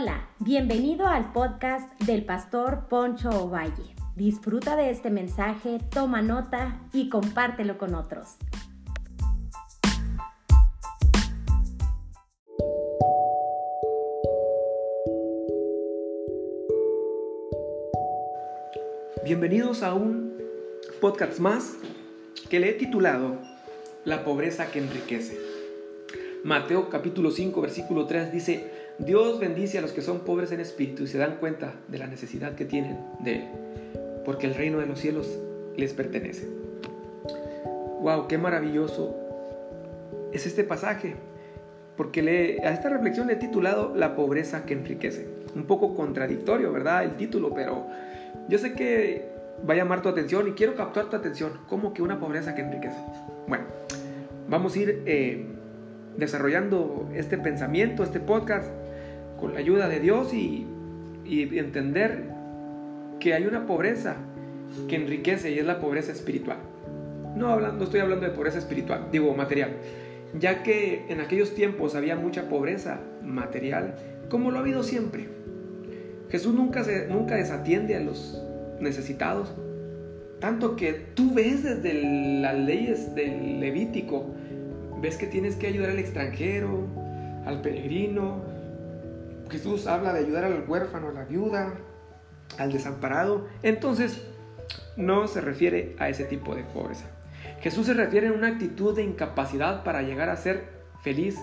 Hola, bienvenido al podcast del pastor Poncho Ovalle. Disfruta de este mensaje, toma nota y compártelo con otros. Bienvenidos a un podcast más que le he titulado La pobreza que enriquece. Mateo capítulo 5 versículo 3 dice, Dios bendice a los que son pobres en espíritu y se dan cuenta de la necesidad que tienen de Él, porque el reino de los cielos les pertenece. ¡Wow! ¡Qué maravilloso es este pasaje! Porque a esta reflexión le he titulado La pobreza que enriquece. Un poco contradictorio, ¿verdad? El título, pero yo sé que va a llamar tu atención y quiero captar tu atención. ¿Cómo que una pobreza que enriquece? Bueno, vamos a ir eh, desarrollando este pensamiento, este podcast con la ayuda de Dios y, entender que hay una pobreza que enriquece y es la pobreza espiritual. No hablando, estoy hablando de pobreza espiritual, digo material, ya que en aquellos tiempos había mucha pobreza material, como lo ha habido siempre. Jesús nunca, se, nunca desatiende a los necesitados, tanto que tú ves desde las leyes del Levítico, ves que tienes que ayudar al extranjero, al peregrino, Jesús habla de ayudar al huérfano, a la viuda, al desamparado. Entonces, no se refiere a ese tipo de pobreza. Jesús se refiere a una actitud de incapacidad para llegar a ser feliz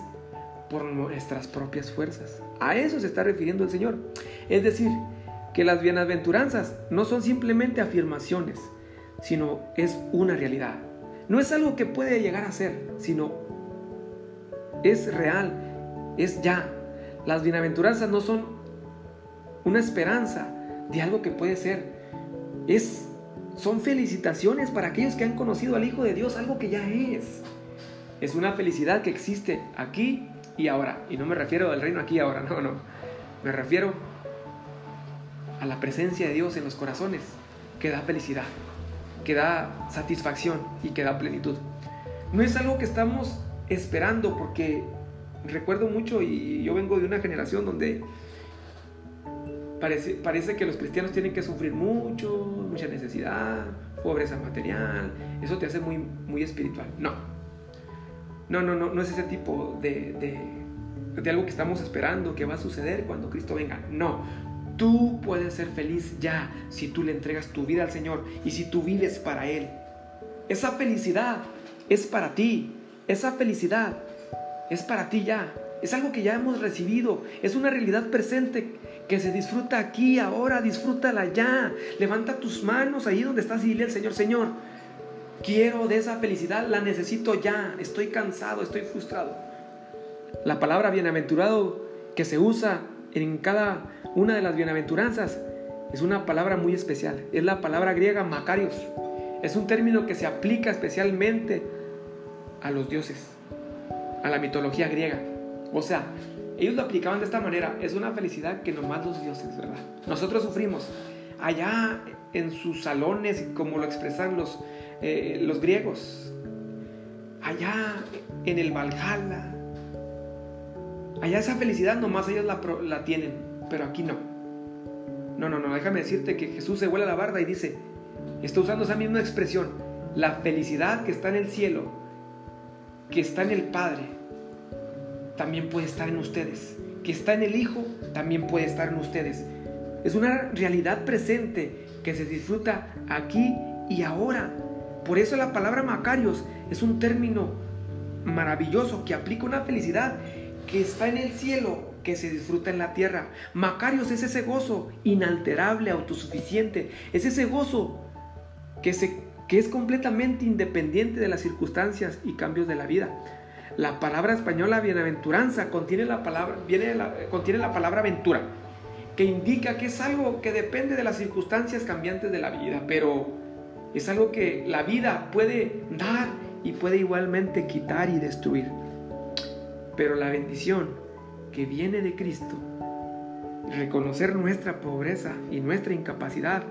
por nuestras propias fuerzas. A eso se está refiriendo el Señor. Es decir, que las bienaventuranzas no son simplemente afirmaciones, sino es una realidad. No es algo que puede llegar a ser, sino es real, es ya, las bienaventuranzas no son una esperanza de algo que puede ser. Es, son felicitaciones para aquellos que han conocido al Hijo de Dios, algo que ya es. Es una felicidad que existe aquí y ahora. Y no me refiero al reino aquí y ahora, no, no. Me refiero a la presencia de Dios en los corazones, que da felicidad, que da satisfacción y que da plenitud. No es algo que estamos esperando porque recuerdo mucho y yo vengo de una generación donde parece, parece que los cristianos tienen que sufrir mucho, mucha necesidad, pobreza material, eso te hace muy, muy espiritual. No, no, no, no, no es ese tipo de, de, de algo que estamos esperando que va a suceder cuando Cristo venga. No, tú puedes ser feliz ya si tú le entregas tu vida al Señor y si tú vives para Él. Esa felicidad es para ti. Esa felicidad es para ti ya. Es algo que ya hemos recibido. Es una realidad presente que se disfruta aquí, ahora. Disfrútala ya. Levanta tus manos ahí donde estás y dile Señor, Señor, quiero de esa felicidad, la necesito ya. Estoy cansado, estoy frustrado. La palabra bienaventurado que se usa en cada una de las bienaventuranzas es una palabra muy especial. Es la palabra griega Macarios. Es un término que se aplica especialmente a los dioses a la mitología griega. O sea, ellos lo aplicaban de esta manera. Es una felicidad que nomás los dioses, ¿verdad? Nosotros sufrimos. Allá en sus salones, como lo expresan los, eh, los griegos. Allá en el Valhalla. Allá esa felicidad nomás ellos la, la tienen, pero aquí no. No, no, no, déjame decirte que Jesús se vuela la barda y dice, está usando esa misma expresión, la felicidad que está en el cielo, que está en el Padre, también puede estar en ustedes. Que está en el Hijo, también puede estar en ustedes. Es una realidad presente que se disfruta aquí y ahora. Por eso la palabra Macarios es un término maravilloso que aplica una felicidad que está en el cielo, que se disfruta en la tierra. Macarios es ese gozo inalterable, autosuficiente. Es ese gozo que, se, que es completamente independiente de las circunstancias y cambios de la vida. La palabra española bienaventuranza contiene la palabra, viene contiene la palabra aventura, que indica que es algo que depende de las circunstancias cambiantes de la vida, pero es algo que la vida puede dar y puede igualmente quitar y destruir. Pero la bendición que viene de Cristo, reconocer nuestra pobreza y nuestra incapacidad,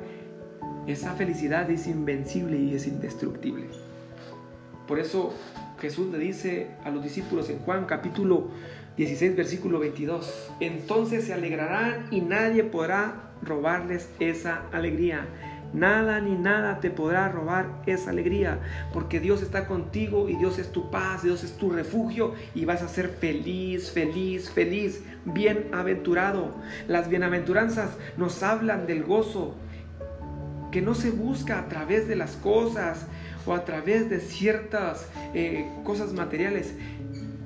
esa felicidad es invencible y es indestructible. Por eso Jesús le dice a los discípulos en Juan capítulo 16, versículo 22. Entonces se alegrarán y nadie podrá robarles esa alegría. Nada ni nada te podrá robar esa alegría, porque Dios está contigo y Dios es tu paz, Dios es tu refugio y vas a ser feliz, feliz, feliz, bienaventurado. Las bienaventuranzas nos hablan del gozo que no se busca a través de las cosas o a través de ciertas eh, cosas materiales.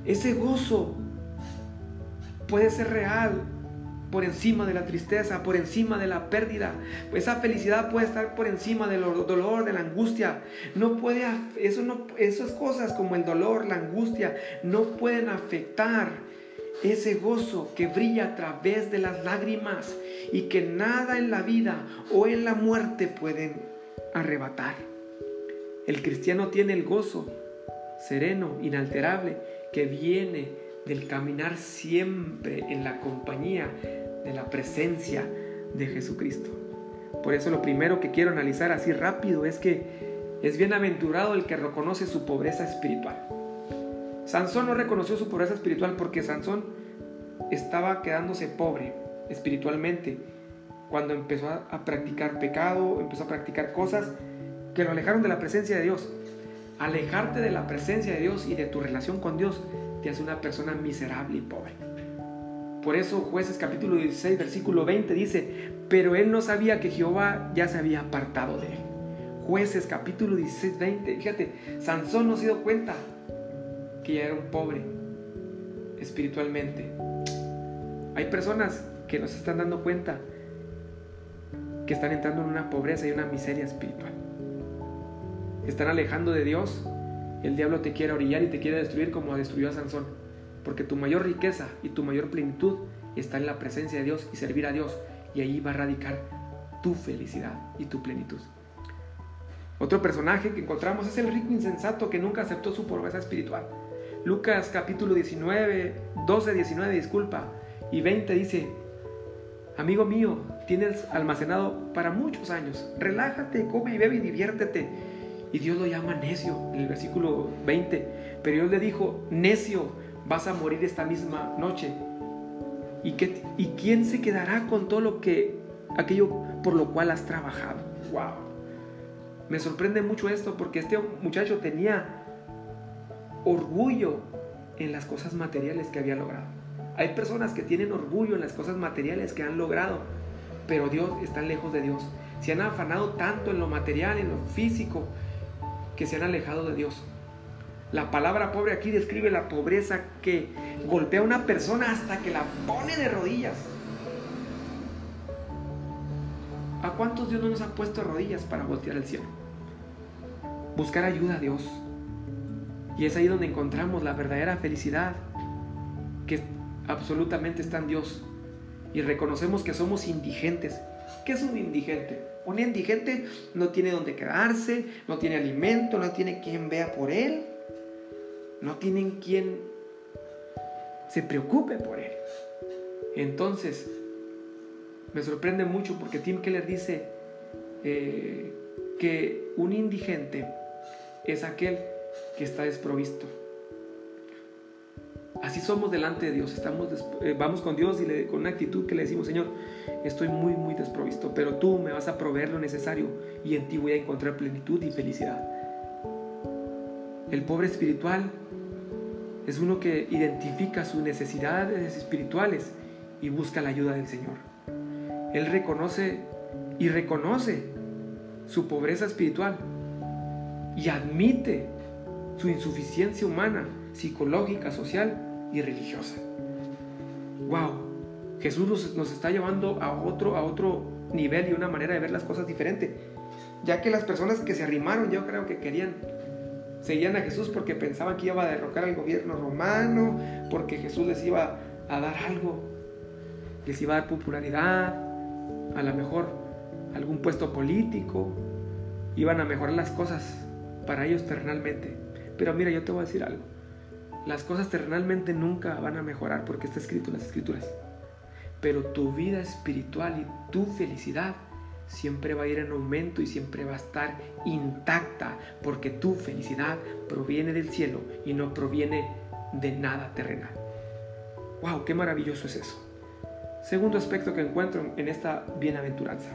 Ese gozo puede ser real por encima de la tristeza, por encima de la pérdida. Esa felicidad puede estar por encima del dolor, de la angustia. No puede, eso no, esas cosas como el dolor, la angustia, no pueden afectar ese gozo que brilla a través de las lágrimas y que nada en la vida o en la muerte pueden arrebatar. El cristiano tiene el gozo sereno, inalterable, que viene del caminar siempre en la compañía de la presencia de Jesucristo. Por eso lo primero que quiero analizar así rápido es que es bienaventurado el que reconoce su pobreza espiritual. Sansón no reconoció su pobreza espiritual porque Sansón estaba quedándose pobre espiritualmente cuando empezó a, practicar pecado, empezó a practicar cosas que lo alejaron de la presencia de Dios. Alejarte de la presencia de Dios y de tu relación con Dios te hace una persona miserable y pobre. Por eso jueces capítulo 16 versículo 20 dice, pero él no sabía que Jehová ya se había apartado de él. Jueces capítulo 16, 20, fíjate, Sansón no se dio cuenta que era un pobre espiritualmente. Hay personas que no se están dando cuenta que están entrando en una pobreza y una miseria espiritual. Están alejando de Dios el diablo te quiere orillar y te quiere destruir como destruyó a Sansón. Porque tu mayor riqueza y tu mayor plenitud está en la presencia de Dios y servir a Dios. Y ahí va a radicar tu felicidad y tu plenitud. Otro personaje que encontramos es el rico insensato que nunca aceptó su pobreza espiritual. Lucas capítulo 19, 12, 19, disculpa, y 20 dice, amigo mío, tienes almacenado para muchos años, relájate, come y bebe y diviértete y Dios lo llama necio en el versículo 20. Pero Dios le dijo, necio, vas a morir esta misma noche. ¿Y, qué, ¿Y quién se quedará con todo lo que, aquello por lo cual has trabajado? ¡Wow! Me sorprende mucho esto porque este muchacho tenía orgullo en las cosas materiales que había logrado. Hay personas que tienen orgullo en las cosas materiales que han logrado, pero Dios está lejos de Dios. Se han afanado tanto en lo material, en lo físico, que se han alejado de Dios. La palabra pobre aquí describe la pobreza que golpea a una persona hasta que la pone de rodillas. ¿A cuántos Dios no nos ha puesto rodillas para voltear el cielo? Buscar ayuda a Dios. Y es ahí donde encontramos la verdadera felicidad, que absolutamente está en Dios. Y reconocemos que somos indigentes. ¿Qué es un indigente? Un indigente no tiene dónde quedarse, no tiene alimento, no tiene quien vea por él, no tienen quien se preocupe por él. Entonces, me sorprende mucho porque Tim Keller dice eh, que un indigente es aquel que está desprovisto. Así somos delante de Dios. Estamos, eh, vamos con Dios y con una actitud que le decimos, Señor, estoy muy, muy desprovisto, pero tú me vas a proveer lo necesario y en ti voy a encontrar plenitud y felicidad. El pobre espiritual es uno que identifica sus necesidades espirituales y busca la ayuda del Señor. Él reconoce y reconoce su pobreza espiritual y admite su insuficiencia humana, psicológica, social y religiosa. ¡Wow! Jesús nos, está llevando a otro, a otro nivel y una manera de ver las cosas diferente. Ya que las personas que se arrimaron, yo creo que querían, seguían a Jesús porque pensaban que iba a derrocar al gobierno romano, porque Jesús les iba a dar algo, les iba a dar popularidad, a lo mejor algún puesto político, iban a mejorar las cosas para ellos terrenalmente. Pero mira, yo te voy a decir algo las cosas terrenalmente nunca van a mejorar porque está escrito en las escrituras. Pero tu vida espiritual y tu felicidad siempre va a ir en aumento y siempre va a estar intacta porque tu felicidad proviene del cielo y no proviene de nada terrenal. ¡Wow! ¡Qué maravilloso es eso! Segundo aspecto que encuentro en esta bienaventuranza.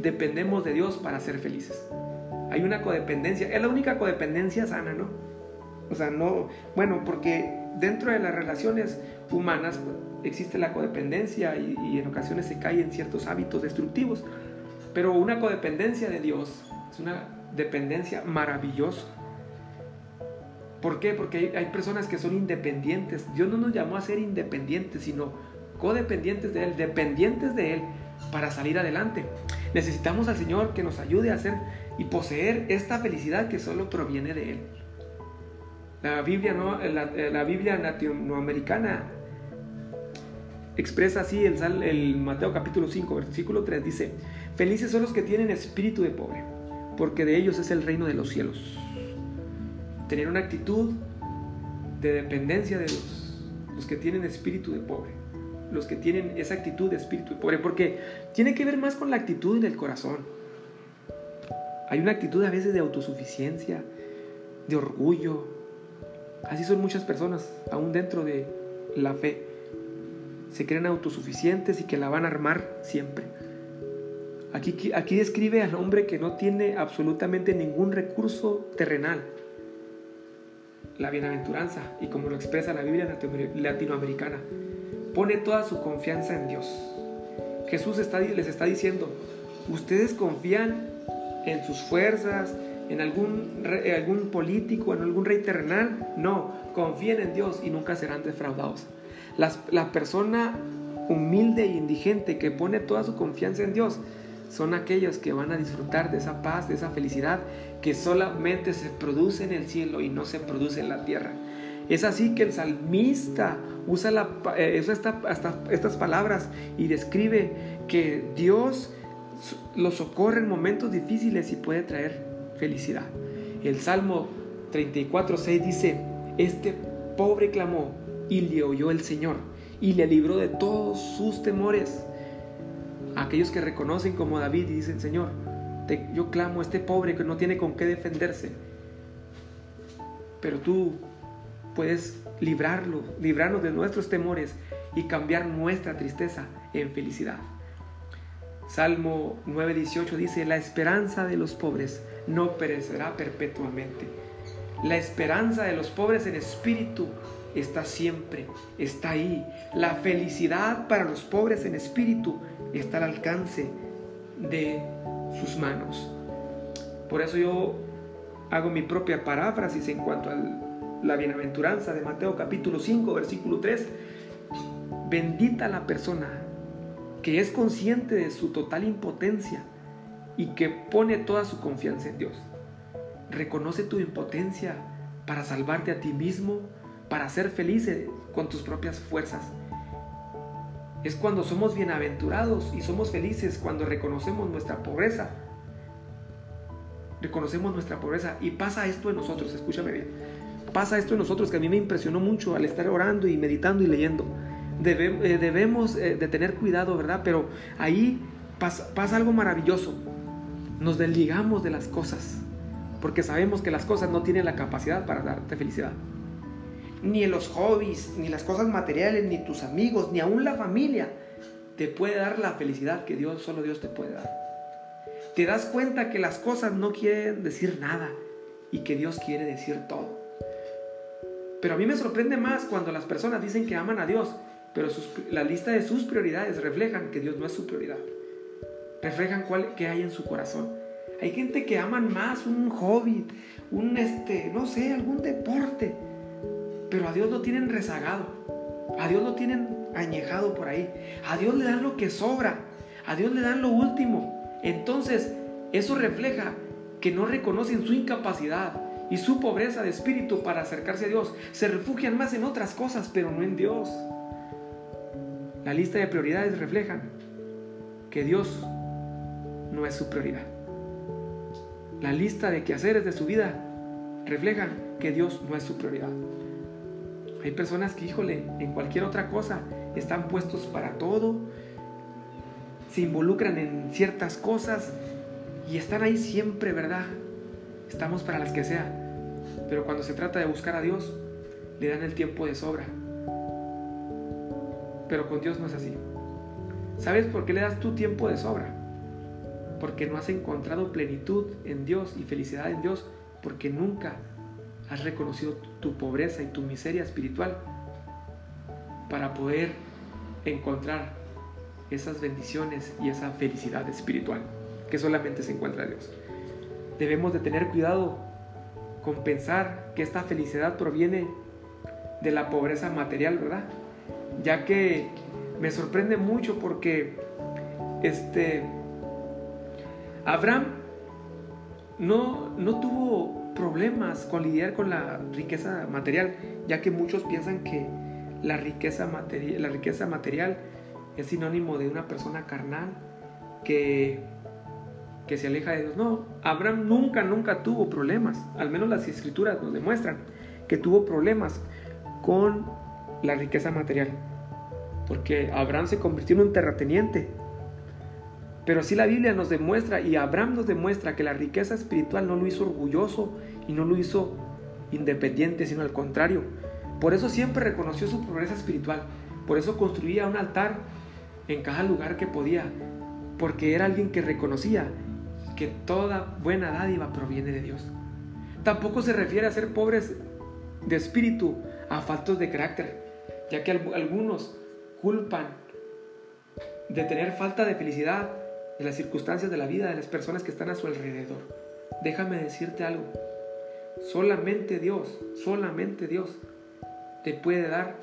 Dependemos de Dios para ser felices. Hay una codependencia, es la única codependencia sana, ¿no? O sea, no, bueno, porque dentro de las relaciones humanas existe la codependencia y, y en ocasiones se cae en ciertos hábitos destructivos, pero una codependencia de Dios es una dependencia maravillosa. ¿Por qué? Porque hay, personas que son independientes. Dios no nos llamó a ser independientes, sino codependientes de Él, dependientes de Él para salir adelante. Necesitamos al Señor que nos ayude a hacer y poseer esta felicidad que solo proviene de Él. La Biblia, no, la, Biblia latinoamericana expresa así el, el Mateo capítulo 5, versículo 3, dice, felices son los que tienen espíritu de pobre, porque de ellos es el reino de los cielos. Tener una actitud de dependencia de Dios, los que tienen espíritu de pobre, los que tienen esa actitud de espíritu de pobre, porque tiene que ver más con la actitud en el corazón. Hay una actitud a veces de autosuficiencia, de orgullo. Así son muchas personas, aún dentro de la fe. Se creen autosuficientes y que la van a armar siempre. Aquí, aquí describe al hombre que no tiene absolutamente ningún recurso terrenal. La bienaventuranza, y como lo expresa la Biblia latinoamericana, pone toda su confianza en Dios. Jesús les está diciendo, ustedes confían en sus fuerzas, en algún, algún político, en algún rey terrenal. No, confíen en Dios y nunca serán defraudados. la persona humilde e indigente que pone toda su confianza en Dios son aquellos que van a disfrutar de esa paz, de esa felicidad que solamente se produce en el cielo y no se produce en la tierra. Es así que el salmista usa, la, eh, estas palabras y describe que Dios los socorre en momentos difíciles y puede traer felicidad. El Salmo 34.6 dice, este pobre clamó y le oyó el Señor y le libró de todos sus temores aquellos que reconocen como David y dicen, Señor, yo clamo a este pobre que no tiene con qué defenderse, pero tú puedes librarlo, librarnos de nuestros temores y cambiar nuestra tristeza en felicidad. Salmo 9:18 dice, la esperanza de los pobres no perecerá perpetuamente. La esperanza de los pobres en espíritu está siempre, está ahí. La felicidad para los pobres en espíritu está al alcance de sus manos. Por eso yo hago mi propia paráfrasis en cuanto a la bienaventuranza de Mateo capítulo 5, versículo 3. Bendita la persona que es consciente de su total impotencia y que pone toda su confianza en Dios. Reconoce tu impotencia para salvarte a ti mismo, para ser feliz con tus propias fuerzas es cuando somos bienaventurados y somos felices cuando reconocemos nuestra pobreza. Reconocemos nuestra pobreza y pasa esto en nosotros, escúchame bien. Pasa esto en nosotros que a mí me impresionó mucho al estar orando y meditando y leyendo. Eh, debemos eh, de tener cuidado, ¿verdad? Pero ahí pasa, pasa algo maravilloso. Nos desligamos de las cosas porque sabemos que las cosas no tienen la capacidad para darte felicidad ni los hobbies, ni las cosas materiales, ni tus amigos, ni aún la familia te puede dar la felicidad que Dios, solo Dios te puede dar. Te das cuenta que las cosas no quieren decir nada y que Dios quiere decir todo. Pero a mí me sorprende más cuando las personas dicen que aman a Dios, pero la lista de sus prioridades reflejan que Dios no es su prioridad. Reflejan cuál, qué hay en su corazón. Hay gente que aman más un hobby, un este, no sé, algún deporte, pero a Dios lo tienen rezagado. A Dios lo tienen añejado por ahí. A Dios le dan lo que sobra. A Dios le dan lo último. Entonces, eso refleja que no reconocen su incapacidad y su pobreza de espíritu para acercarse a Dios. Se refugian más en otras cosas, pero no en Dios. La lista de prioridades reflejan que Dios no es su prioridad. La lista de quehaceres de su vida reflejan que Dios no es su prioridad. Hay personas que, híjole, en cualquier otra cosa están puestos para todo, se involucran en ciertas cosas y están ahí siempre, ¿verdad? Estamos para las que sea. Pero cuando se trata de buscar a Dios, le dan el tiempo de sobra. Pero con Dios no es así. ¿Sabes por qué le das tu tiempo de sobra? Porque no has encontrado plenitud en Dios y felicidad en Dios, porque nunca has reconocido tu pobreza y tu miseria espiritual para poder encontrar esas bendiciones y esa felicidad espiritual que solamente se encuentra en Dios. Debemos de tener cuidado con pensar que esta felicidad proviene de la pobreza material, ¿verdad? Ya que me sorprende mucho porque este Abraham no, no tuvo problemas con lidiar con la riqueza material, ya que muchos piensan que la riqueza, la riqueza material es sinónimo de una persona carnal que, que se aleja de Dios. No, Abraham nunca, nunca tuvo problemas, al menos las escrituras nos demuestran que tuvo problemas con la riqueza material, porque Abraham se convirtió en un terrateniente. Pero sí la Biblia nos demuestra y Abraham nos demuestra que la riqueza espiritual no lo hizo orgulloso y no lo hizo independiente, sino al contrario. Por eso siempre reconoció su pobreza espiritual. Por eso construía un altar en cada lugar que podía, porque era alguien que reconocía que toda buena dádiva proviene de Dios. Tampoco se refiere a ser pobres de espíritu, a faltos de carácter, ya que algunos culpan de tener falta de felicidad de las circunstancias de la vida de las personas que están a su alrededor. Déjame decirte algo. Solamente Dios, solamente Dios te puede dar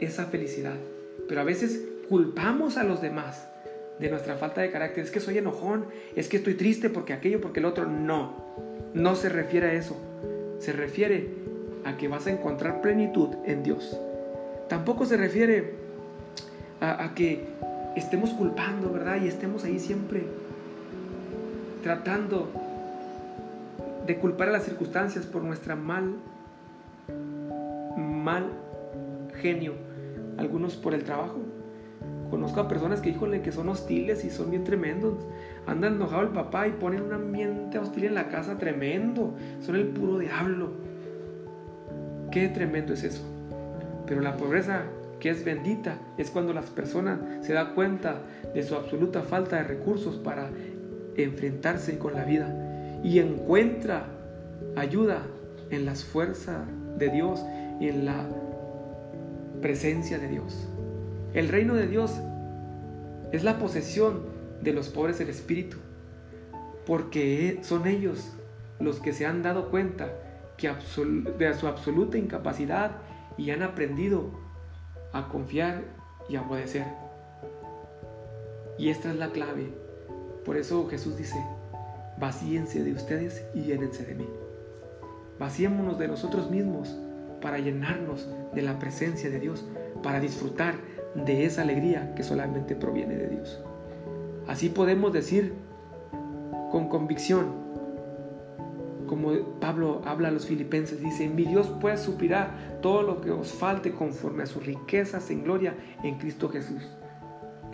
esa felicidad. Pero a veces culpamos a los demás de nuestra falta de carácter. Es que soy enojón, es que estoy triste porque aquello, porque el otro. No, no se refiere a eso. Se refiere a que vas a encontrar plenitud en Dios. Tampoco se refiere a, que estemos culpando, ¿verdad? Y estemos ahí siempre tratando de culpar a las circunstancias por nuestra mal, mal genio. Algunos por el trabajo, Conozco a personas que, híjole, que son hostiles y son bien tremendos. Andan enojado el papá y ponen un ambiente hostil en la casa tremendo. Son el puro diablo. Qué tremendo es eso. Pero la pobreza que es bendita es cuando las personas se dan cuenta de su absoluta falta de recursos para enfrentarse con la vida y encuentra ayuda en las fuerzas de Dios y en la presencia de Dios. El reino de Dios es la posesión de los pobres del espíritu, porque son ellos los que se han dado cuenta que de su absoluta incapacidad y han aprendido a confiar y a obedecer. Y esta es la clave. Por eso Jesús dice, vacíense de ustedes y llénense de mí. Vaciémonos de nosotros mismos para llenarnos de la presencia de Dios, para disfrutar de esa alegría que solamente proviene de Dios. Así podemos decir con convicción, como Pablo habla a los filipenses, dice, mi Dios pues suplirá todo lo que os falte conforme a sus riquezas en gloria en Cristo Jesús.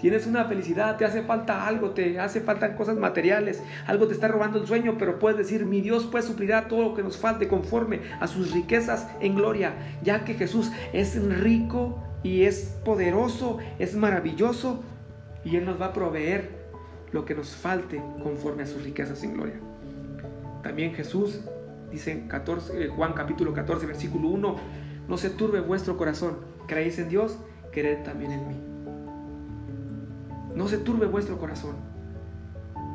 Tienes una felicidad, te hace falta algo, te hace falta cosas materiales, algo te está robando el sueño, pero puedes decir, mi Dios pues suplirá todo lo que nos falte conforme a sus riquezas en gloria, ya que Jesús es rico y es poderoso, es maravilloso y Él nos va a proveer lo que nos falte conforme a sus riquezas en gloria. También Jesús dice en 14, eh, Juan capítulo 14, versículo 1, no se turbe vuestro corazón, creéis en Dios, creed también en mí. No se turbe vuestro corazón.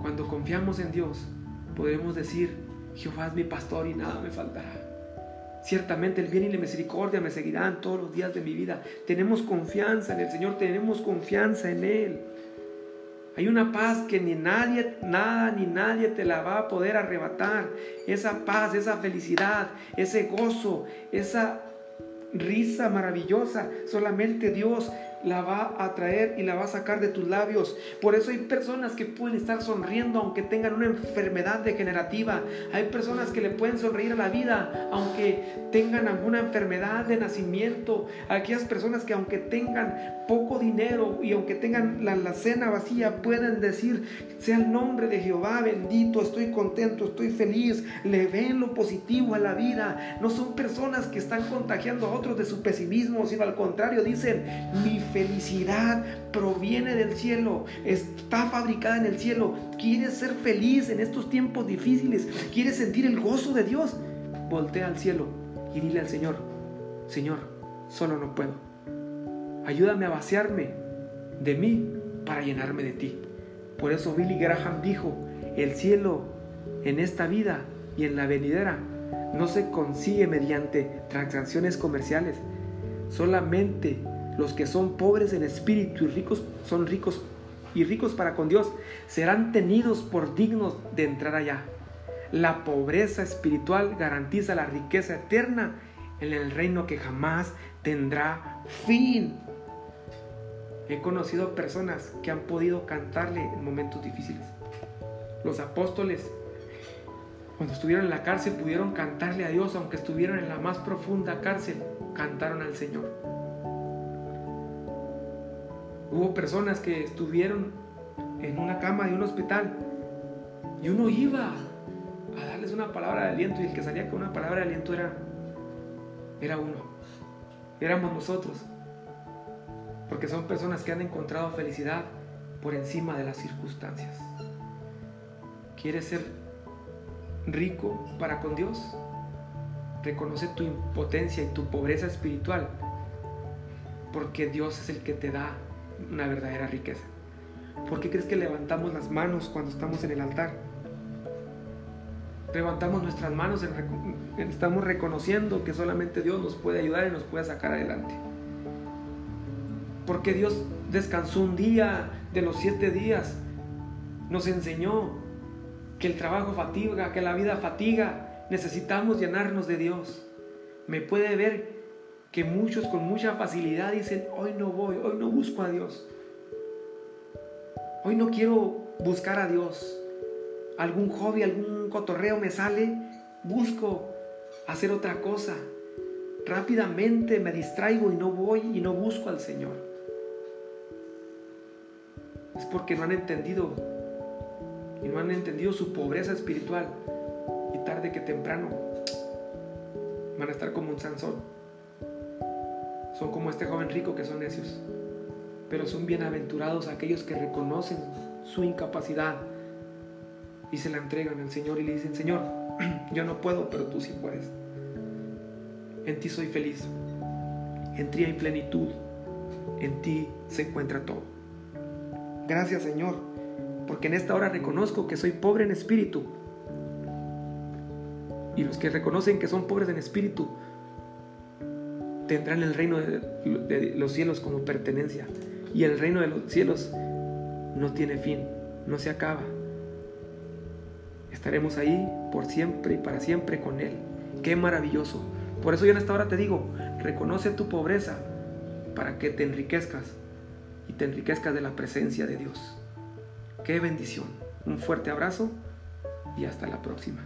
Cuando confiamos en Dios, podemos decir, Jehová es mi pastor y nada me faltará. Ciertamente el bien y la misericordia me seguirán todos los días de mi vida. Tenemos confianza en el Señor, tenemos confianza en Él. Hay una paz que ni nadie, nada ni nadie te la va a poder arrebatar. Esa paz, esa felicidad, ese gozo, esa risa maravillosa. Solamente Dios la va a traer y la va a sacar de tus labios. Por eso hay personas que pueden estar sonriendo aunque tengan una enfermedad degenerativa. Hay personas que le pueden sonreír a la vida aunque tengan alguna enfermedad de nacimiento. Aquellas personas que aunque tengan poco dinero y aunque tengan la, la cena vacía pueden decir, sea el nombre de Jehová bendito, estoy contento, estoy feliz. Le ven lo positivo a la vida. No son personas que están contagiando a otros de su pesimismo, sino al contrario, dicen, mi felicidad proviene del cielo, está fabricada en el cielo. ¿Quieres ser feliz en estos tiempos difíciles? ¿Quieres sentir el gozo de Dios? Voltea al cielo y dile al Señor, Señor, solo no puedo. Ayúdame a vaciarme de mí para llenarme de ti. Por eso Billy Graham dijo, el cielo en esta vida y en la venidera no se consigue mediante transacciones comerciales. Solamente los que son pobres en espíritu y ricos son ricos y ricos para con Dios serán tenidos por dignos de entrar allá. La pobreza espiritual garantiza la riqueza eterna en el reino que jamás tendrá fin. He conocido personas que han podido cantarle en momentos difíciles. Los apóstoles, cuando estuvieron en la cárcel, pudieron cantarle a Dios, aunque estuvieron en la más profunda cárcel, cantaron al Señor. Hubo personas que estuvieron en una cama de un hospital y uno iba a darles una palabra de aliento y el que salía con una palabra de aliento era, era uno, éramos nosotros porque son personas que han encontrado felicidad por encima de las circunstancias. ¿Quieres ser rico para con Dios? Reconoce tu impotencia y tu pobreza espiritual, porque Dios es el que te da una verdadera riqueza. ¿Por qué crees que levantamos las manos cuando estamos en el altar? Levantamos nuestras manos, estamos reconociendo que solamente Dios nos puede ayudar y nos puede sacar adelante porque Dios descansó un día de los siete días. Nos enseñó que el trabajo fatiga, que la vida fatiga. Necesitamos llenarnos de Dios. Me puede ver que muchos con mucha facilidad dicen, hoy no voy, hoy no busco a Dios. Hoy no quiero buscar a Dios. Algún hobby, algún cotorreo me sale, busco hacer otra cosa. Rápidamente me distraigo y no voy y no busco al Señor es porque no han entendido y no han entendido su pobreza espiritual y tarde que temprano van a estar como un Sansón. Son como este joven rico que son necios, pero son bienaventurados aquellos que reconocen su incapacidad y se la entregan al Señor y le dicen, Señor, yo no puedo, pero tú sí puedes. En ti soy feliz, en ti hay plenitud, en ti se encuentra todo. Gracias Señor, porque en esta hora reconozco que soy pobre en espíritu. Y los que reconocen que son pobres en espíritu tendrán el reino de, los cielos como pertenencia. Y el reino de los cielos no tiene fin, no se acaba. Estaremos ahí por siempre y para siempre con Él. Qué maravilloso. Por eso yo en esta hora te digo, reconoce tu pobreza para que te enriquezcas y te enriquezcas de la presencia de Dios. Qué bendición. Un fuerte abrazo y hasta la próxima.